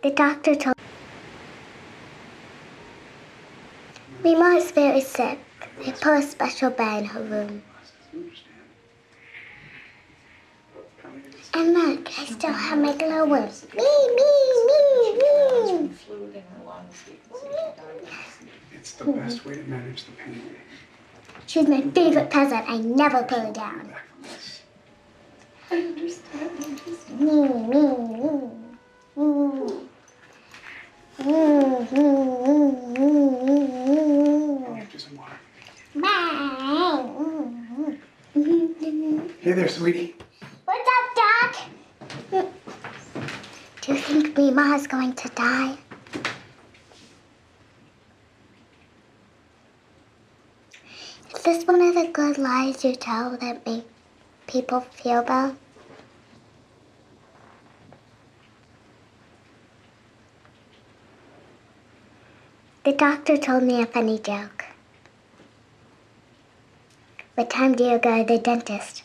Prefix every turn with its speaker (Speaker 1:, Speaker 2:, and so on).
Speaker 1: The doctor told Mima is very sick. They put a special bed in her room. And look, I still have my glow worms. Me, me, me, me.
Speaker 2: It's the best way to manage the pain.
Speaker 1: She's my favorite present. I never put her down.
Speaker 2: Back from this.
Speaker 3: I understand. I understand.
Speaker 1: Me, me, me.
Speaker 2: Hey there, sweetie.
Speaker 1: What's up, Doc? Do you think Mima is going to die? Is this one of the good lies you tell that make people feel better? The doctor told me a funny joke. What time do you go to the dentist?